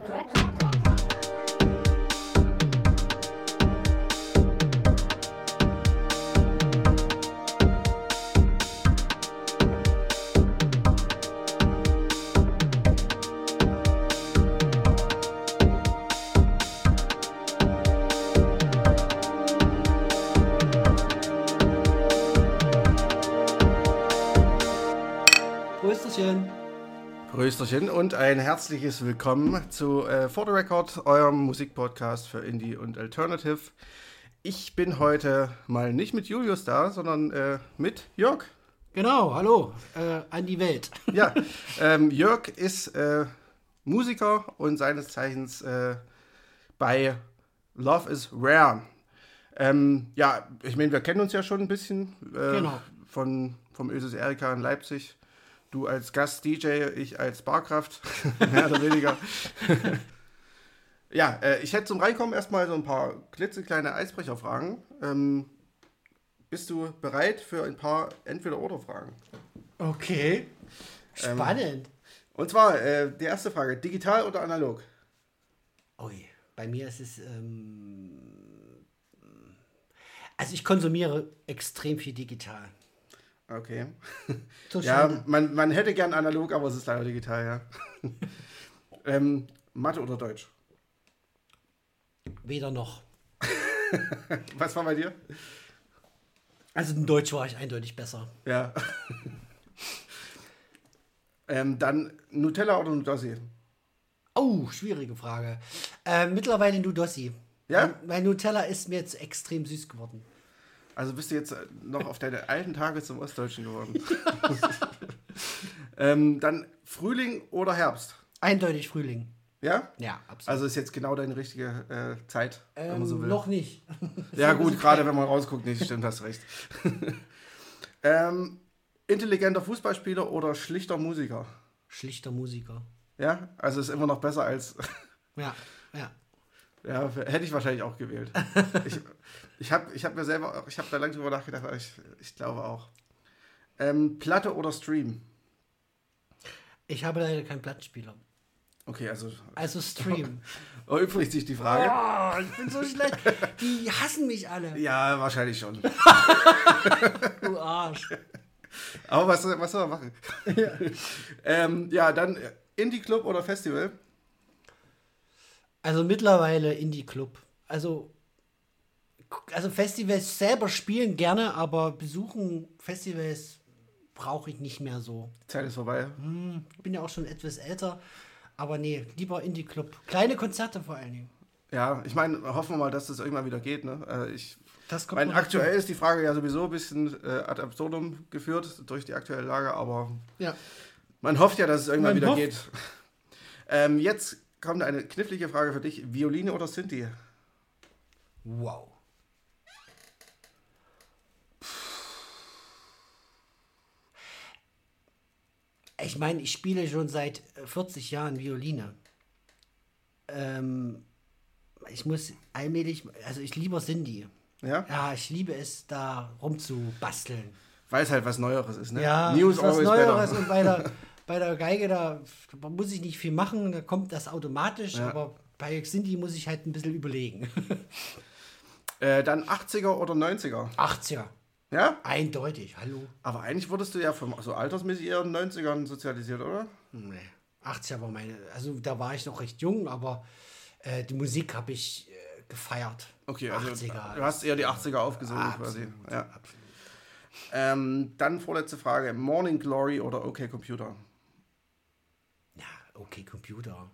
correctly. Prösterchen und ein herzliches Willkommen zu äh, For the Record, eurem Musikpodcast für Indie und Alternative. Ich bin heute mal nicht mit Julius da, sondern äh, mit Jörg. Genau, hallo äh, an die Welt. Ja, ähm, Jörg ist äh, Musiker und seines Zeichens äh, bei Love is Rare. Ähm, ja, ich meine, wir kennen uns ja schon ein bisschen äh, Genau. von, vom Ösis Erika in Leipzig. Du als Gast-DJ, ich als Barkraft, mehr oder weniger. ja, äh, ich hätte zum Reinkommen erstmal so ein paar klitzekleine Eisbrecherfragen. Ähm, bist du bereit für ein paar Entweder-Oder-Fragen? Okay. Spannend. Und zwar äh, die erste Frage: Digital oder analog? Ui, bei mir ist es. Ähm, also ich konsumiere extrem viel digital. Okay. So Ja, man, man hätte gern analog, aber es ist leider digital, ja. ähm, Mathe oder Deutsch? Weder noch. Was war bei dir? Also in Deutsch war ich eindeutig besser. Ja. ähm, dann Nutella oder Nudossi? Oh, schwierige Frage. Äh, mittlerweile Nudossi. Ja? Mein Nutella ist mir jetzt extrem süß geworden. Also bist du jetzt äh, noch auf deine alten Tage zum Ostdeutschen geworden? ähm, dann Frühling oder Herbst? Eindeutig Frühling. Ja? Ja, absolut. Also ist jetzt genau deine richtige äh, Zeit, wenn man ähm, so will. noch nicht. Ja, gut, gerade wenn man rausguckt, nicht, stimmt, hast recht. ähm, intelligenter Fußballspieler oder schlichter Musiker? Schlichter Musiker. Ja, also ist immer noch besser als. Ja, ja. Ja, hätte ich wahrscheinlich auch gewählt. ich ich habe ich hab mir selber, ich habe da lange drüber nachgedacht, aber ich, ich glaube auch. Ähm, Platte oder Stream? Ich habe leider keinen Plattenspieler. Okay, also Also Stream. erübrigt sich die Frage. Oh, ich bin so schlecht. Die hassen mich alle. Ja, wahrscheinlich schon. Du Arsch. Aber was, was soll man machen? Ja, ähm, ja dann äh, Indie-Club oder Festival? Also mittlerweile Indie-Club. Also, also Festivals selber spielen gerne, aber besuchen Festivals brauche ich nicht mehr so. Die Zeit ist vorbei. Hm, ich bin ja auch schon etwas älter. Aber nee, lieber Indie-Club. Kleine Konzerte vor allen Dingen. Ja, ich meine, hoffen wir mal, dass das irgendwann wieder geht. Ne? Äh, ich Das noch dazu. aktuell ist die Frage ja sowieso ein bisschen äh, ad absurdum geführt durch die aktuelle Lage, aber Ja. man hofft ja, dass es irgendwann Man wieder hofft. geht. Ähm, jetzt kommt eine knifflige Frage für dich: Violine oder Sinti? Wow. Ich meine, ich spiele schon seit äh, 40 Jahren Violine. Ähm, ich muss allmählich, also ich liebe Cindy. Ja? Ja, ich liebe es, da rumzubasteln. Weil es halt was Neueres ist. Ne? Ja, New ist is was Neueres better. und bei der, bei der Geige, da muss ich nicht viel machen, da kommt das automatisch, Ja. aber bei Cindy muss ich halt ein bisschen überlegen. Äh, dann 80er oder 90er? 80er, Ja? eindeutig, hallo. Aber eigentlich wurdest du ja vom, so altersmäßig eher in den 90ern sozialisiert, oder? Nee, 80er war meine, also da war ich noch recht jung, aber äh, die Musik habe ich äh, gefeiert. Okay, also 80er. du hast eher die 80er aufgesogen quasi. Absolut, Ja. absolut. Ähm, dann vorletzte Frage: Morning Glory oder OK Computer? Ja, okay, Computer.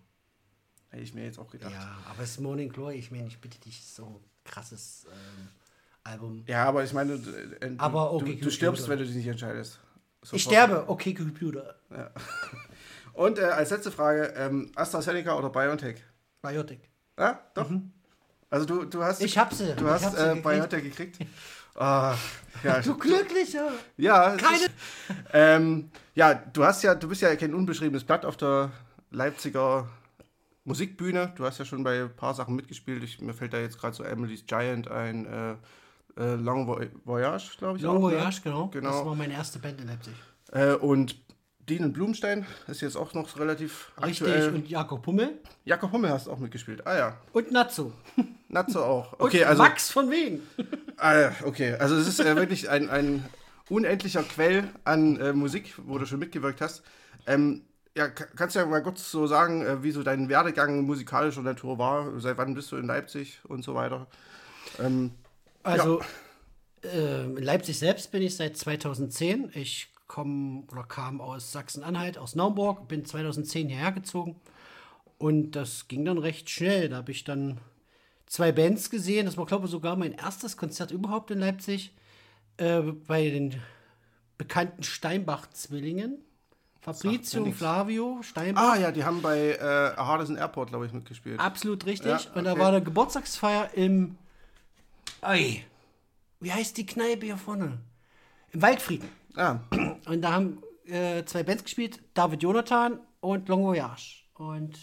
Hätte ich mir jetzt auch gedacht. Ja, aber das Morning Glory, ich meine, ich bitte dich, so ein krasses ähm, Album. Ja, aber ich meine, du, äh, du, Aber du, OK du Computer. stirbst, wenn du dich nicht entscheidest. Sofort. Ich sterbe, okay, Computer. Und äh, als letzte Frage: ähm, AstraZeneca oder BioNTech? Biotic. Ja, doch. Also du, du hast, Mhm. Ich hab sie. du ich hast sie äh, gekriegt. BioNTech gekriegt. Ah, ja, Du Glücklicher. ja, es Keine- Ist, ähm, ja, du hast ja, du bist ja kein unbeschriebenes Blatt auf der Leipziger Musikbühne. Du hast ja schon bei ein paar Sachen mitgespielt. Ich, mir fällt da jetzt gerade so Emily's Giant ein, äh, äh, Long Vo- Voyage, glaube ich. Long auch, Voyage, ne? genau. Genau. Das war meine erste Band in Leipzig. Äh, und Dean Blumstein ist jetzt auch noch relativ Richtig, aktuell. und Jakob Hummel Jakob Hummel hast auch mitgespielt. Ah ja, und Natsu. Natzo auch. Und Okay, also Max von Wegen. Ah, ja, okay, also es ist äh, wirklich ein, ein unendlicher Quell an äh, Musik, wo du schon mitgewirkt hast. Ähm, ja, ka- kannst du ja mal kurz so sagen, äh, wie so dein Werdegang musikalischer Natur war? Seit wann bist du in Leipzig und so weiter? Ähm, Also äh, in Leipzig selbst bin ich seit 2010. Ich komme oder kam aus Sachsen-Anhalt, aus Naumburg, bin 2010 hierher gezogen und das ging dann recht schnell. Da habe ich dann zwei Bands gesehen. Das war, glaube ich, sogar mein erstes Konzert überhaupt in Leipzig äh, bei den bekannten Steinbach-Zwillingen. Fabrizio und. Flavio Steinbach. ah ja, die haben bei äh, Hardison Airport, glaube ich, mitgespielt. Absolut richtig. Ja, Und da okay. war eine Geburtstagsfeier im. Ei, wie heißt die Kneipe hier vorne? Im Waldfrieden. Ah, Und da haben äh, zwei Bands gespielt: David Jonathan und Long Voyage. Und,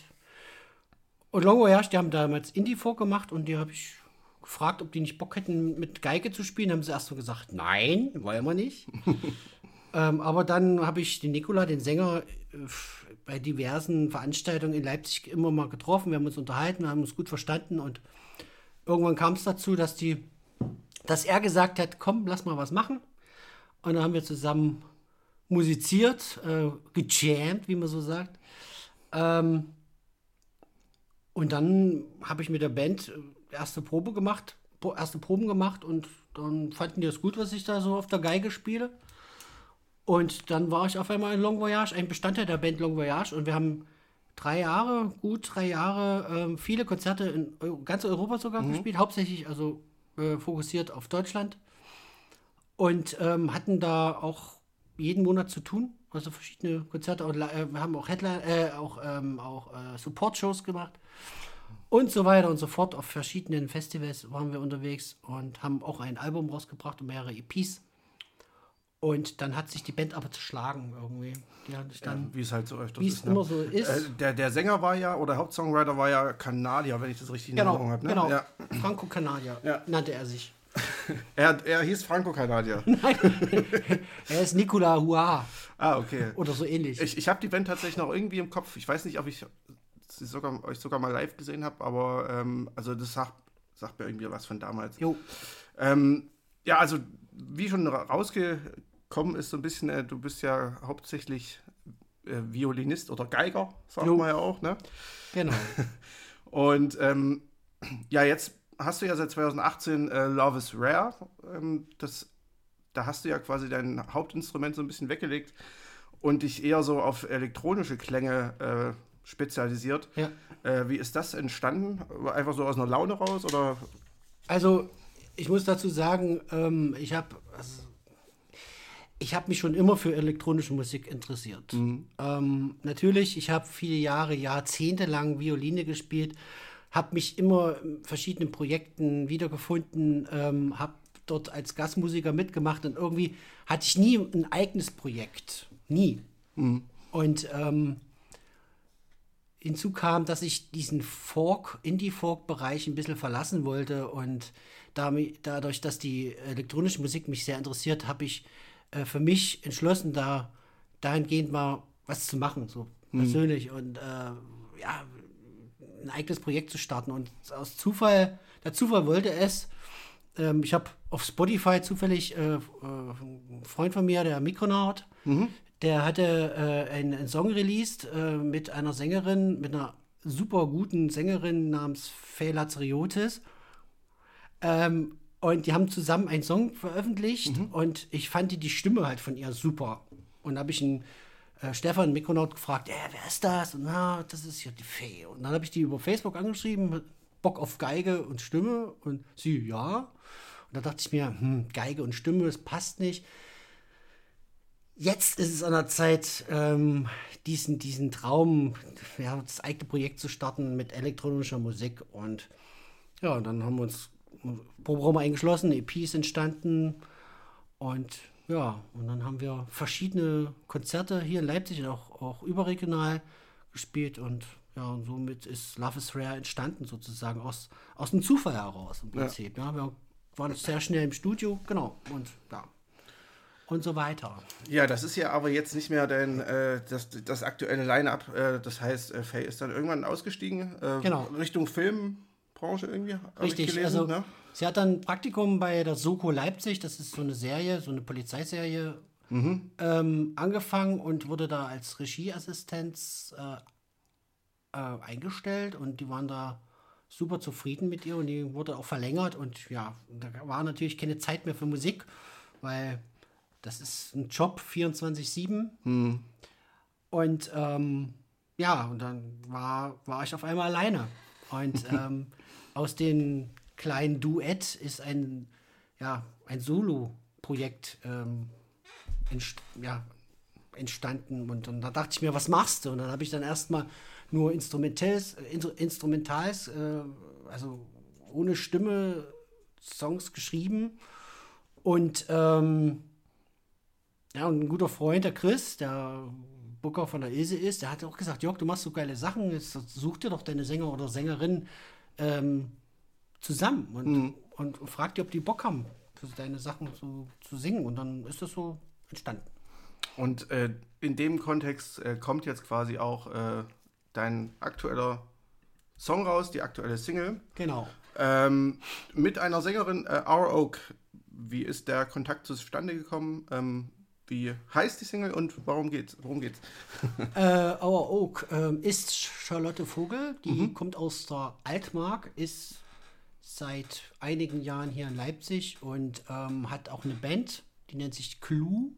und Long Voyage, die haben damals Indie-Folk gemacht und die habe ich gefragt, ob die nicht Bock hätten, mit Geige zu spielen. Haben sie erst so gesagt: Nein, wollen wir nicht. Ähm, aber dann habe ich den Nikola, den Sänger, äh, bei diversen Veranstaltungen in Leipzig immer mal getroffen. Wir haben uns unterhalten, haben uns gut verstanden und irgendwann kam es dazu, dass die, dass er gesagt hat, komm, lass mal was machen. Und dann haben wir zusammen musiziert, äh, gejammt, wie man so sagt. Ähm, und dann habe ich mit der Band äh, erste Probe gemacht, erste Proben gemacht und dann fanden die das gut, was ich da so auf der Geige spiele. Und dann war ich auf einmal in Long Voyage, ein Bestandteil der Band Long Voyage. Und wir haben drei Jahre, gut drei Jahre, ähm, viele Konzerte in Eu ganz Europa sogar gespielt, hauptsächlich also äh, fokussiert auf Deutschland. Und ähm, hatten da auch jeden Monat zu tun. Also verschiedene Konzerte. Und, äh, wir haben auch Headline, äh, auch, ähm, auch äh, Support-Shows gemacht. Und so weiter und so fort. Auf verschiedenen Festivals waren wir unterwegs und haben auch ein Album rausgebracht und mehrere EPs. Und dann hat sich die Band aber zerschlagen irgendwie. Dann, wie es halt so öfters wie es ist. ne? immer so ist. Äh, der, der Sänger war ja, oder Hauptsongwriter war ja Kanadier, wenn ich das richtig in genau, Erinnerung habe. Ne? genau. Ja. Franco Canadier Ja. nannte er sich. Er, er hieß Franco Kanadier. Er ist Nicola Hua ah, okay. oder so ähnlich. Ich, ich habe die Band tatsächlich noch irgendwie im Kopf. Ich weiß nicht, ob ich sie sogar, euch sogar mal live gesehen habe, aber ähm, also das sagt, sagt mir irgendwie was von damals. jo, Ähm, ja, also wie schon ra- rausgekommen ist, so ein bisschen, äh, du bist ja hauptsächlich äh, Violinist oder Geiger, Jo. man ja auch, ne? genau. Und ähm, ja, jetzt hast du ja seit 2018 äh, Love is Rare. Ähm, das, da hast du ja quasi dein Hauptinstrument so ein bisschen weggelegt und dich eher so auf elektronische Klänge äh, spezialisiert. Ja. Äh, wie ist das entstanden? Einfach so aus einer Laune raus oder? Also, ich muss dazu sagen, ähm, ich habe also, ich habe mich schon immer für elektronische Musik interessiert. Ähm, natürlich, ich habe viele Jahre, Jahrzehnte lang Violine gespielt, habe mich immer in verschiedenen Projekten wiedergefunden, ähm, habe dort als Gastmusiker mitgemacht und irgendwie hatte ich nie ein eigenes Projekt. Nie. Und ähm, hinzu kam, dass ich diesen Folk, Indie-Folk-Bereich ein bisschen verlassen wollte und damit, dadurch, dass die elektronische Musik mich sehr interessiert, habe ich äh, für mich entschlossen, da dahingehend mal was zu machen, so persönlich und äh, ja, ein eigenes Projekt zu starten. Und aus Zufall, der Zufall wollte es, ähm, ich habe auf Spotify zufällig äh, äh, einen Freund von mir, der Mikronaut, der hatte äh, einen, einen Song released äh, mit einer Sängerin, mit einer super guten Sängerin namens Faye Lazariotis. Ähm, und die haben zusammen einen Song veröffentlicht und ich fand die, die Stimme halt von ihr super. Und habe ich einen äh, Stefan Mikronaut gefragt, äh, wer ist das? Und na, das ist ja die Fee. Und dann habe ich die über Facebook angeschrieben, Bock auf Geige und Stimme. Und sie, ja. Und da dachte ich mir, hm, Geige und Stimme, das passt nicht. Jetzt ist es an der Zeit, ähm, diesen, diesen Traum, ja, das eigene Projekt zu starten mit elektronischer Musik. Und ja, und dann haben wir uns Proberaum eingeschlossen, EPs entstanden. Und ja, und dann haben wir verschiedene Konzerte hier in Leipzig und auch, auch überregional gespielt. Und ja, und somit ist Love is Rare entstanden, sozusagen aus, aus dem Zufall heraus im Prinzip. Ja. wir waren sehr schnell im Studio, genau. Und ja. und so weiter. Ja, das ist ja aber jetzt nicht mehr dein, äh, das, das aktuelle Line-Up. Äh, das heißt, äh, Faye ist dann irgendwann ausgestiegen. Äh, Genau. Richtung Filmbranche irgendwie. Richtig, gelesen, also ne? sie hat dann ein Praktikum bei der Soko Leipzig, das ist so eine Serie, so eine Polizeiserie, Mhm. ähm, angefangen und wurde da als Regieassistenz äh, äh, eingestellt und die waren da super zufrieden mit ihr und die wurde auch verlängert und ja, da war natürlich keine Zeit mehr für Musik, weil das ist ein Job 24-7 Hm. und ähm, ja, und dann war, war ich auf einmal alleine. Und ähm, aus dem kleinen Duett ist ein, ja, ein Solo-Projekt ähm, entst ja, entstanden. Und, und da dachte ich mir, was machst du? Und dann habe ich dann erstmal nur Instrumentals, äh, Instru- Instrumentals, äh, also ohne Stimme Songs geschrieben. Und ähm, ja, und ein guter Freund, der Chris, der Booker von der Ilse ist, der hat auch gesagt, Jörg, du machst so geile Sachen, such dir doch deine Sänger oder Sängerin ähm, zusammen und, und, frag dir, ob die Bock haben, für deine Sachen zu, zu singen. Und dann ist das so entstanden. Und äh, in dem Kontext äh, kommt jetzt quasi auch äh, dein aktueller Song raus, die aktuelle Single. Genau. Ähm, mit einer Sängerin, äh, Our Oak. Wie ist der Kontakt zustande gekommen? Ähm, wie heißt die Single und warum geht's? Worum geht's? Äh, Our Oak ähm, ist Charlotte Vogel, die kommt aus der Altmark, ist seit einigen Jahren hier in Leipzig und ähm, hat auch eine Band, die nennt sich Clue.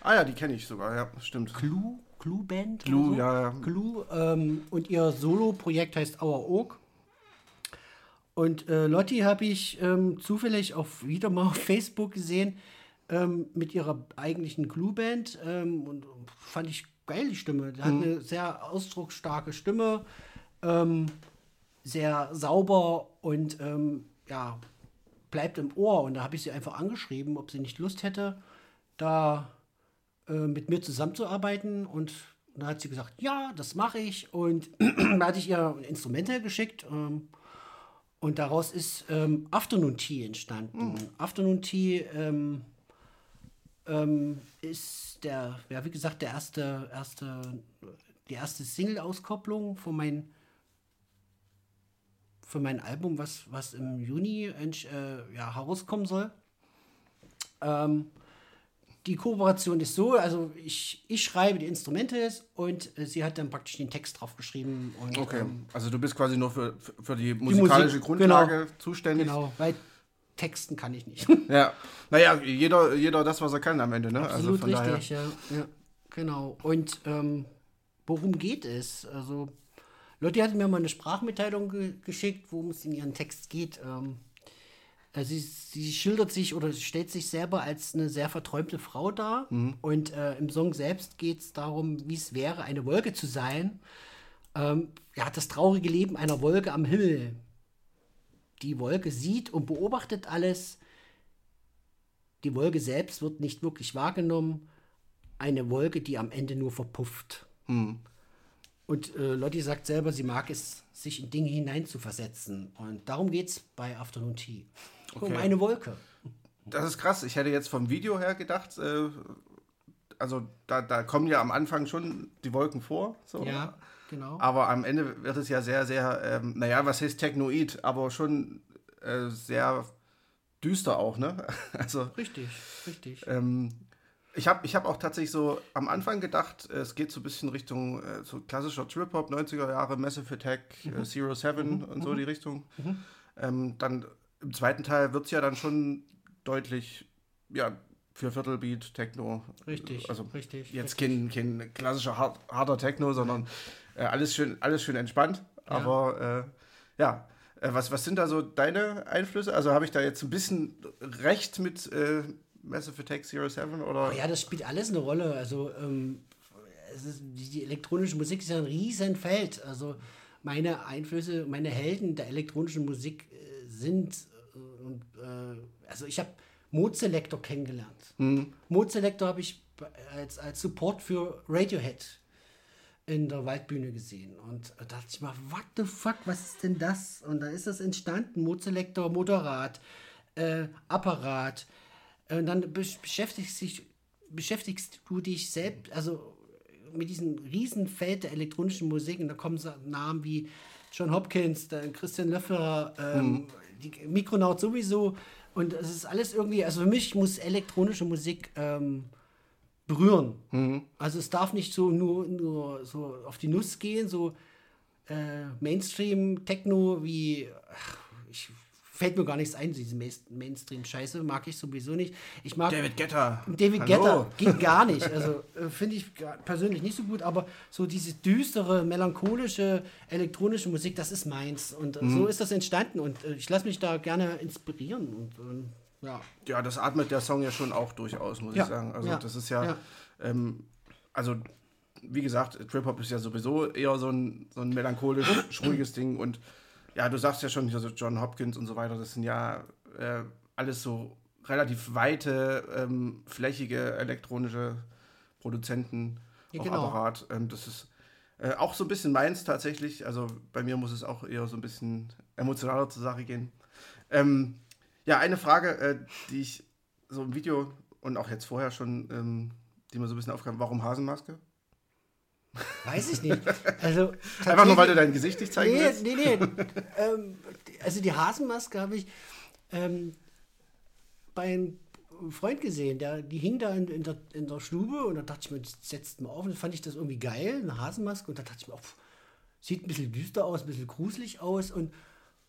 Ah ja, die kenne ich sogar, ja, stimmt. Clue, Clue Band. Clue, so. ja, ja. Clue. Ähm, und ihr Solo-Projekt heißt Our Oak. Und äh, Lotti habe ich ähm, zufällig auf, wieder mal auf Facebook gesehen ähm, mit ihrer eigentlichen Clue-Band. Ähm, und fand ich geil, die Stimme. Die hat eine sehr ausdrucksstarke Stimme. Ähm, sehr sauber und ähm, ja, bleibt im Ohr. Und da habe ich sie einfach angeschrieben, ob sie nicht Lust hätte, da äh, mit mir zusammenzuarbeiten. Und da hat sie gesagt, ja, das mache ich. Und da hatte ich ihr Instrumente geschickt. Ähm, und daraus ist ähm, Afternoon Tea entstanden. Afternoon Tea ähm, ähm, ist der, ja, wie gesagt, der erste, erste, die erste Single-Auskopplung von meinem für mein Album, was, was im Juni äh, ja, herauskommen soll. Ähm, die Kooperation ist so, also ich, ich schreibe die Instrumente und äh, sie hat dann praktisch den Text drauf geschrieben. Und, Okay, ähm, also du bist quasi nur für, für- die musikalische Musik, Grundlage zuständig. genau, weil Texten kann ich nicht. Ja, naja, jeder, jeder das, was er kann am Ende, ne? Absolut von daher- richtig, ja. ja. Genau. Und ähm, worum geht es? Also, Lotti hat mir mal eine Sprachmitteilung ge geschickt, worum es in ihren Text geht. Ähm, äh, sie, sie schildert sich oder stellt sich selber als eine sehr verträumte Frau dar. Und äh, im Song selbst geht es darum, wie es wäre, eine Wolke zu sein. Ähm, ja, das traurige Leben einer Wolke am Himmel. Die Wolke sieht und beobachtet alles. Die Wolke selbst wird nicht wirklich wahrgenommen. Eine Wolke, die am Ende nur verpufft. Und äh, Lotti sagt selber, sie mag es, sich in Dinge hineinzuversetzen. Und darum geht es bei Afternoon Tea. Um Okay. eine Wolke. Das ist krass. Ich hätte jetzt vom Video her gedacht, äh, also da, da kommen ja am Anfang schon die Wolken vor. So. Ja, genau. Aber am Ende wird es ja sehr, sehr, ähm, naja, was heißt Technoid, aber schon äh, sehr düster auch, ne? Also Richtig, richtig. ähm, ich habe ich hab auch tatsächlich so am Anfang gedacht, äh, es geht so ein bisschen Richtung äh, so klassischer Trip-Hop, 90er Jahre, Massive Attack, äh, Zero Seven und so die Richtung. Ähm, dann im zweiten Teil wird es ja dann schon deutlich, ja, für Viertelbeat, Techno. Richtig, Also richtig, jetzt kein, kein klassischer hart, harter Techno, sondern äh, alles, schön, alles schön entspannt. Aber äh, ja, äh, was, was sind da so deine Einflüsse? Also habe ich da jetzt ein bisschen recht mit äh, Massive Attack Zero Seven oder? Oh ja, das spielt alles eine Rolle. Also ähm, es ist, die, die elektronische Musik ist ja ein Riesenfeld. Also meine Einflüsse, meine Helden der elektronischen Musik äh, sind, äh, und, äh, also ich habe Mozelektor kennengelernt. Mozelektor habe ich als, als Support für Radiohead in der Waldbühne gesehen. Und da dachte ich mal, what the fuck, was ist denn das? Und da ist das entstanden, Mozelektor, Motorrad, äh, Apparat. Und dann besch- beschäftigt sich beschäftigst du dich selbst, also mit diesem Riesenfeld der elektronischen Musik und da kommen so Namen wie John Hopkins, Christian Löffler, ähm, die Mikronaut sowieso und es ist alles irgendwie, also für mich muss elektronische Musik ähm, berühren. Also es darf nicht so nur, nur so auf die Nuss gehen, so äh, Mainstream-Techno wie, ach, ich fällt mir gar nichts ein, diese Main- Mainstream-Scheiße mag ich sowieso nicht. Ich mag David Guetta. David Hallo. Guetta geht gar nicht. Also äh, finde ich persönlich nicht so gut, aber so diese düstere, melancholische, elektronische Musik, das ist meins. Und äh, Mhm. so ist das entstanden und äh, ich lasse mich da gerne inspirieren. Und ähm, ja. Ja, das atmet der Song ja schon auch durchaus, muss Ja, ich sagen. Also ja, das ist ja, ja. Ähm, also wie gesagt, Trip-Hop ist ja sowieso eher so ein, so ein melancholisch, ruhiges Ding. Und ja, du sagst ja schon, also John Hopkins und so weiter, das sind ja äh, alles so relativ weite, ähm, flächige elektronische Produzenten, Ja, auch genau. Apparat. Ähm, das ist äh, auch so ein bisschen meins tatsächlich. Also bei mir muss es auch eher so ein bisschen emotionaler zur Sache gehen. Ähm, ja, eine Frage, äh, die ich so im Video und auch jetzt vorher schon, ähm, die mir so ein bisschen aufkam, warum Hasenmaske? Weiß ich nicht. Also, Einfach nur, weil du dein Gesicht nicht zeigen Nee, willst? nee, nee. ähm, also die Hasenmaske habe ich ähm, bei einem Freund gesehen, der, die hing da in, in, der, in der Stube und da dachte ich mir, das setzt mal auf und dann fand ich das irgendwie geil, eine Hasenmaske und da dachte ich mir, oh, sieht ein bisschen düster aus, ein bisschen gruselig aus und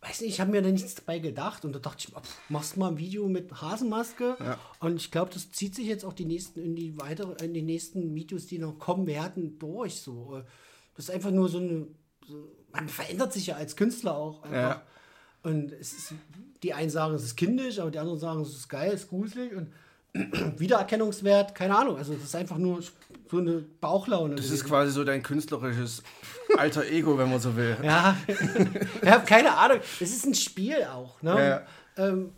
weiß nicht, ich habe mir da nichts dabei gedacht und da dachte ich pff, machst mal ein Video mit Hasenmaske und ich glaube, das zieht sich jetzt auch die nächsten, in die weitere, in die nächsten Videos, die noch kommen werden, durch so. Das ist einfach nur so eine, so, man verändert sich ja als Künstler auch einfach. Ja. Und es ist, die einen sagen, es ist kindisch, aber die anderen sagen, es ist geil, es ist gruselig und Wiedererkennungswert, keine Ahnung. Also das ist einfach nur so eine Bauchlaune. Das ist quasi so dein künstlerisches alter Ego, wenn man so will. ja, ich habe keine Ahnung. Es ist ein Spiel auch. Ne? Ja. Ähm,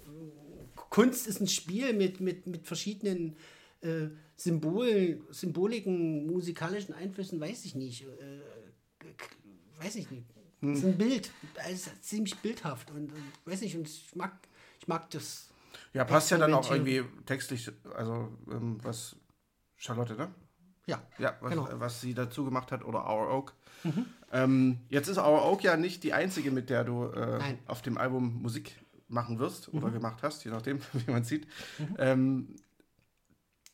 Kunst ist ein Spiel mit, mit, mit verschiedenen äh, Symbolen, Symboliken, musikalischen Einflüssen, weiß ich nicht. Äh, weiß ich nicht. Es ist ein Bild. Es ist ziemlich bildhaft und, und weiß nicht, und ich mag, ich mag das. Ja, passt ja dann auch irgendwie textlich, also ähm, was Charlotte, ne? Ja, Ja, was, Genau. äh, was sie dazu gemacht hat oder Our Oak. Ähm, jetzt ist Our Oak ja nicht die einzige, mit der du äh, auf dem Album Musik machen wirst oder gemacht hast, je nachdem, wie man sieht. Ähm,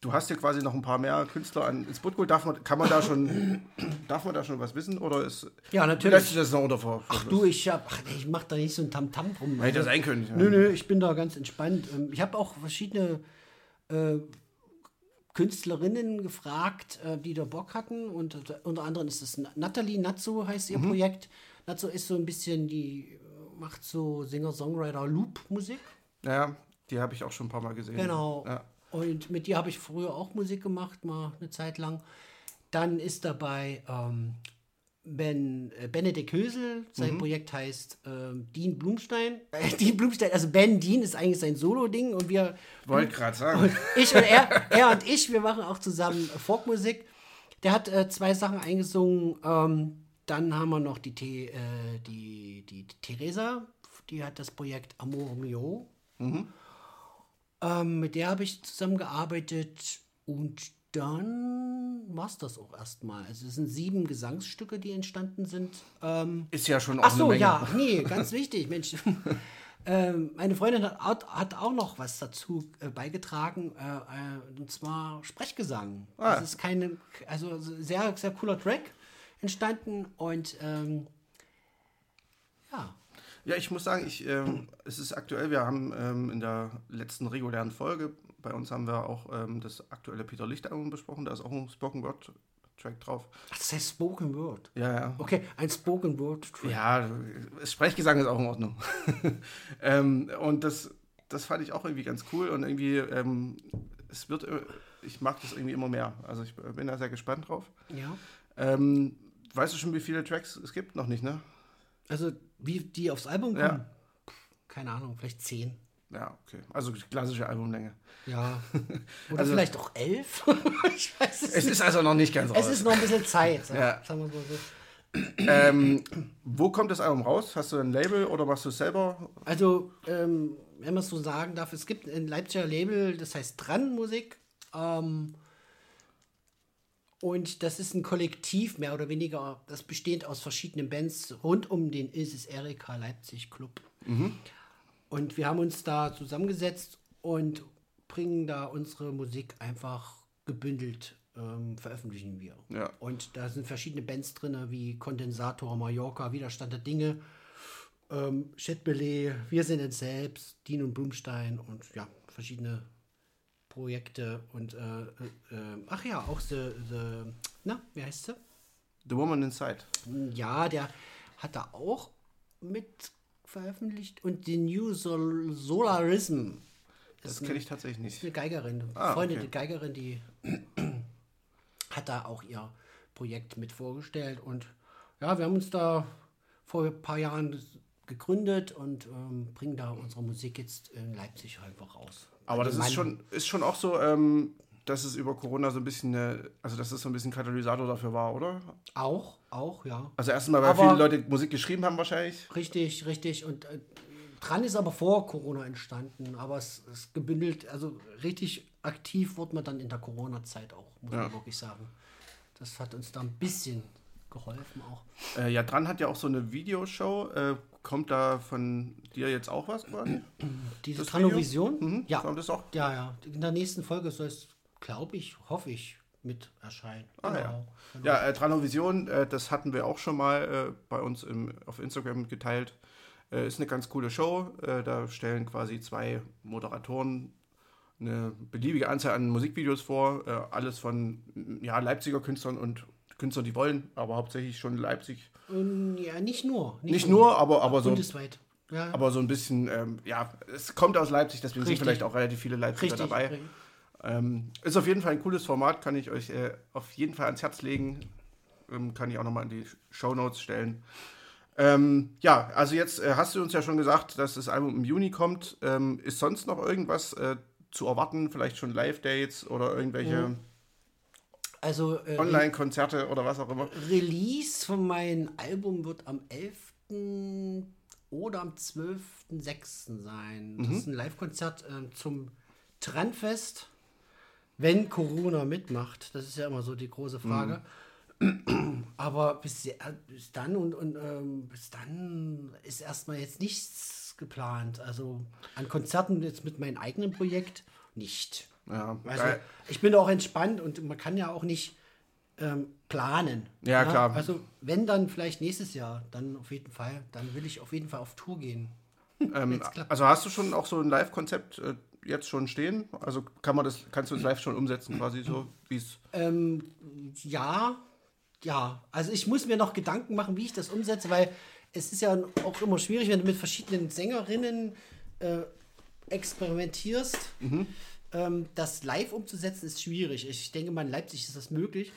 du hast ja quasi noch ein paar mehr Künstler an ins Boot geholt. Darf man, kann man da schon, darf man da schon was wissen oder ist Ja, lässt natürlich. sich das noch unter? Ach du, ich hab, ach, ich mach da nicht so ein Tamtam drum. Hätte das sein können. Nö, nö, ich bin da ganz entspannt. Ähm, Ich habe auch verschiedene äh, Künstlerinnen gefragt, äh, die da Bock hatten. Und äh, unter anderem ist es Nathalie Natzo heißt ihr Projekt. Natzo ist so ein bisschen, die macht so Singer-Songwriter-Loop-Musik. Ja, die habe ich auch schon ein paar Mal gesehen. Genau. Ja. Und mit dir habe ich früher auch Musik gemacht, mal eine Zeit lang. Dann ist dabei ähm, Ben, äh, Benedikt Hösel, sein Projekt heißt ähm, Dean Blumstein. Äh, Dean Blumstein, also Ben Dean ist eigentlich sein Solo-Ding und wir, Wollte gerade sagen. und ich und er, er und ich, wir machen auch zusammen Folkmusik. Der hat äh, zwei Sachen eingesungen. Ähm, dann haben wir noch die, The äh, die, die, die Theresa, die hat das Projekt Amor Mio. Ähm, mit der habe ich zusammengearbeitet und dann war es das auch erstmal. Also es sind sieben Gesangsstücke, die entstanden sind. Ähm, Ist ja schon auch Ach so, eine Menge. ja, nee, ganz wichtig, Mensch. ähm, meine Freundin hat, auch- hat auch noch was dazu äh, beigetragen, äh, äh, und zwar Sprechgesang. Ah. Das ist keine, also sehr, sehr cooler Track entstanden und ähm, ja, Ja, ich muss sagen, ich, ähm, es ist aktuell, wir haben ähm, in der letzten regulären Folge, bei uns haben wir auch ähm, das aktuelle Peter Licht Album besprochen, da ist auch ein Spoken Word Track drauf. Ach, das heißt Spoken Word. Ja, ja. Okay, ein Spoken Word Track. Ja, Sprechgesang ist auch in Ordnung. ähm, und das, das fand ich auch irgendwie ganz cool und irgendwie, ähm, es wird, äh, ich mag das irgendwie immer mehr. Also ich bin da sehr gespannt drauf. Ja. Ähm, weißt du schon, wie viele Tracks es gibt? Noch nicht, ne? Also, wie die aufs Album Ja. kommen? Keine Ahnung, vielleicht zehn. Ja, okay. Also klassische Albumlänge. Ja. Oder Also- vielleicht auch elf. ich weiß es Es nicht. ist also noch nicht ganz raus. Es ist noch ein bisschen Zeit. Ja. Sagen wir mal so. Ähm, wo kommt das Album raus? Hast du ein Label oder machst du es selber? Also, ähm, wenn man es so sagen darf, es gibt ein Leipziger Label, das heißt Dran Musik. Ähm, Und das ist ein Kollektiv, mehr oder weniger, das besteht aus verschiedenen Bands rund um den Isis Erika Leipzig Club. Und wir haben uns da zusammengesetzt und bringen da unsere Musik einfach gebündelt, ähm, veröffentlichen wir. Ja. Und da sind verschiedene Bands drin, wie Kondensator, Mallorca, Widerstand der Dinge, ähm, Chatbelet, Wir sind es selbst, Dean und Blumstein und ja, verschiedene Projekte und äh, äh, äh, ach ja, auch the, the, na, wie heißt sie? The Woman Inside. Ja, der hat da auch mit veröffentlicht und die New Sol Solarism. Das kenne ich tatsächlich nicht. Eine Geigerin, Ah, Freundin, okay. die Geigerin, die hat da auch ihr Projekt mit vorgestellt und ja, wir haben uns da vor ein paar Jahren gegründet und ähm, bringen da unsere Musik jetzt in Leipzig einfach raus. Aber das Mann. ist schon, ist schon auch so, ähm, dass es über Corona so ein bisschen, äh, also dass es so ein bisschen Katalysator dafür war, oder? Auch, auch, ja. Also erstmal, weil Aber- viele Leute Musik geschrieben haben wahrscheinlich. Richtig, richtig. Und äh, dran ist aber vor Corona entstanden. Aber es ist gebündelt, also richtig aktiv wurde man dann in der Corona-Zeit auch, muss man wirklich sagen. Das hat uns da ein bisschen geholfen auch. Äh, ja, dran hat ja auch so eine Videoshow. Äh, kommt da von dir jetzt auch was quasi? Diese Tranovision? Mhm. Ja. Kommt das auch? ja, ja. In der nächsten Folge soll es, glaube ich, hoffe ich, mit erscheinen. Ah, ja. Ja, äh, Tranovision, äh, das hatten wir auch schon mal äh, bei uns im, auf Instagram geteilt. Äh, ist eine ganz coole Show. Äh, da stellen quasi zwei Moderatoren eine beliebige Anzahl an Musikvideos vor. Alles von ja, Leipziger Künstlern und Künstlern, die wollen, aber hauptsächlich schon Leipzig. Ähm, ja, nicht nur. Nicht nur, aber, aber, so, Bundesweit. Ja, aber so ein bisschen, ähm, ja, es kommt aus Leipzig, deswegen Richtig. sind vielleicht auch relativ viele Leipziger richtig. dabei. richtig. Ähm, ist auf jeden Fall ein cooles Format, kann ich euch äh, auf jeden Fall ans Herz legen. Ähm, kann ich auch nochmal in die Show Notes stellen. Ähm, ja, also jetzt äh, hast du uns ja schon gesagt, dass das Album im Juni kommt. Ähm, ist sonst noch irgendwas äh, zu erwarten? Vielleicht schon Live-Dates oder irgendwelche Also äh, Online-Konzerte oder was auch immer? Release von meinem Album wird am 11. oder am 12.06. sein. Das ist ein Live-Konzert äh, zum Trendfest, wenn Corona mitmacht. Das ist ja immer so die große Frage. Aber bis, bis dann und, und ähm, bis dann ist erstmal jetzt nichts geplant. Also an Konzerten jetzt mit meinem eigenen Projekt nicht. Ja, Also geil. ich bin auch entspannt und man kann ja auch nicht ähm, planen. Ja, klar. Also wenn dann vielleicht nächstes Jahr, dann auf jeden Fall, dann will ich auf jeden Fall auf Tour gehen. Ähm, also hast du schon auch so ein Live-Konzept äh, jetzt schon stehen? Also kann man das, kannst du es live schon umsetzen, quasi so, wie es. Ähm, ja, ja. Also ich muss mir noch Gedanken machen, wie ich das umsetze, weil es ist ja auch immer schwierig, wenn du mit verschiedenen Sängerinnen äh, experimentierst. Ähm, das live umzusetzen ist schwierig. Ich denke mal, in Leipzig ist das möglich.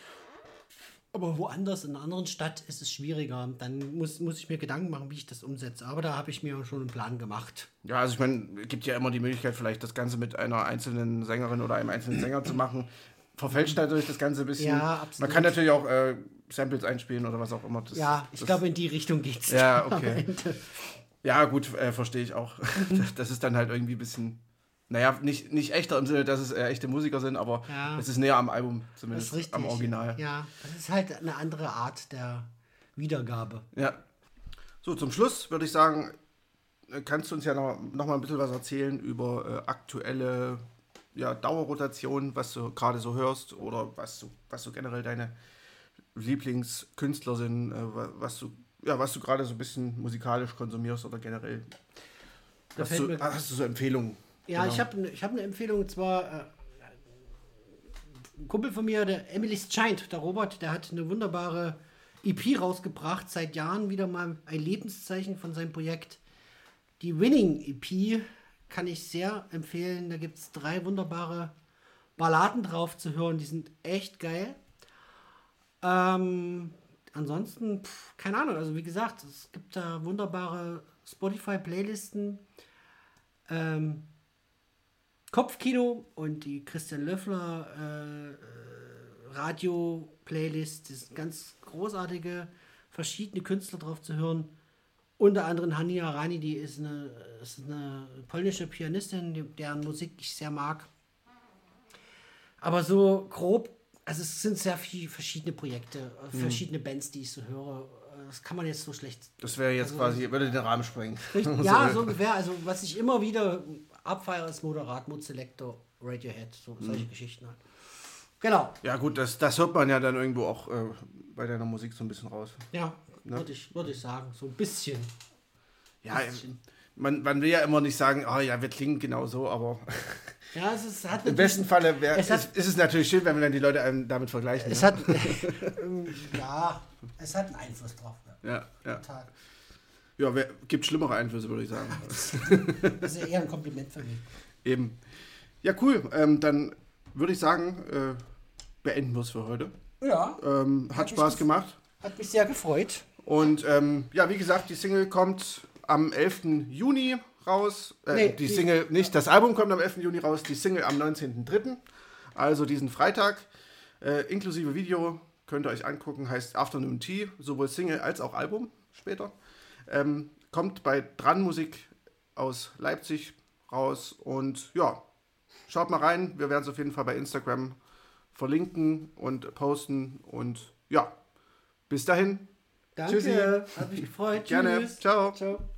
Aber woanders, in einer anderen Stadt, ist es schwieriger. Dann muss, muss ich mir Gedanken machen, wie ich das umsetze. Aber da habe ich mir schon einen Plan gemacht. Ja, also ich meine, es gibt ja immer die Möglichkeit, vielleicht das Ganze mit einer einzelnen Sängerin oder einem einzelnen Sänger zu machen. Verfälscht natürlich das Ganze ein bisschen. Ja, absolut. Man kann natürlich auch äh, Samples einspielen oder was auch immer. Das, Ja, ich das, glaube, in die Richtung geht es. Ja, okay. Ja, gut, äh, verstehe ich auch. das ist dann halt irgendwie ein bisschen, naja, nicht, nicht echter im Sinne, dass es äh, echte Musiker sind, aber Ja. es ist näher am Album, Das zumindest ist richtig. am Original. Ja, das ist halt eine andere Art der Wiedergabe. Ja. So, zum Schluss würde ich sagen, äh, kannst du uns ja noch, noch mal ein bisschen was erzählen über äh, aktuelle ja, Dauerrotation, was du gerade so hörst oder was du, was so generell deine Lieblingskünstler sind, äh, wa- was du, ja, was du gerade so ein bisschen musikalisch konsumierst oder generell. Hast du, hast du so Empfehlungen? Ja, Genau. ich habe ich hab eine Empfehlung, und zwar äh, ein Kumpel von mir, der Emily Scheint, der Robert, der hat eine wunderbare EP rausgebracht, seit Jahren wieder mal ein Lebenszeichen von seinem Projekt. Die Winning EP kann ich sehr empfehlen. Da gibt es drei wunderbare Balladen drauf zu hören, die sind echt geil. Ähm, ansonsten, pf, keine Ahnung, also wie gesagt, es gibt da wunderbare Spotify-Playlisten. Ähm, Kopfkino und die Christian Löffler äh, äh, Radio-Playlist. Das sind ganz großartige, verschiedene Künstler drauf zu hören. Unter anderem Hania Rani, die ist eine, ist eine polnische Pianistin, deren Musik ich sehr mag. Aber so grob also es sind sehr viele verschiedene Projekte, äh, Mhm. verschiedene Bands, die ich so höre. Äh, Das kann man jetzt so schlecht. Das wäre jetzt Also- quasi, würde den Rahmen sprengen. Richtig, ja, so ungefähr. Also was ich immer wieder abfeiere, ist Moderat, Mood Selector, Radiohead, so Mhm. solche Geschichten halt. Genau. Ja gut, das, das hört man ja dann irgendwo auch äh, bei deiner Musik so ein bisschen raus. Ja, Ne? würde ich, würd ich sagen. So ein bisschen. Ja, Bisschen. man, man will ja immer nicht sagen, ah ja, wir klingen genau so, aber Ja, es ist, hat im besten Falle wär, Es hat- ist, ist es natürlich schön, wenn wir dann die Leute einem damit vergleichen. Es ja. hat, ja, es hat einen Einfluss drauf. Ja. ja, ja. Total. Ja wer, gibt schlimmere Einflüsse, würde ich sagen. Das ist ja eher ein Kompliment für mich. Eben. Ja, cool. Ähm, dann würde ich sagen, äh, beenden wir es für heute. Ja, Ähm, hat Hat Spaß gemacht. hat mich sehr gefreut. Und ähm, ja, wie gesagt, die Single kommt am 11. Juni raus. Äh, Nee, die die- Single, nicht das Album kommt am 11. Juni raus, die Single am 19.03. Also diesen Freitag. Äh, inklusive Video könnt ihr euch angucken, heißt Afternoon Tea, sowohl Single als auch Album später. Ähm, kommt bei Dran Musik aus Leipzig raus und ja, schaut mal rein. Wir werden es auf jeden Fall bei Instagram verlinken und posten und ja, bis dahin. Danke, Tschüssi. hat mich gefreut. Gerne. Tschüss. Ciao. Ciao.